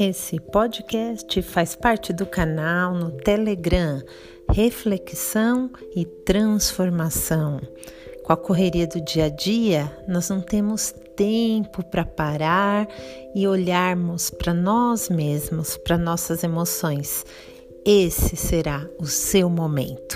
Esse podcast faz parte do canal no Telegram Reflexão e Transformação. Com a correria do dia a dia, nós não temos tempo para parar e olharmos para nós mesmos, para nossas emoções. Esse será o seu momento.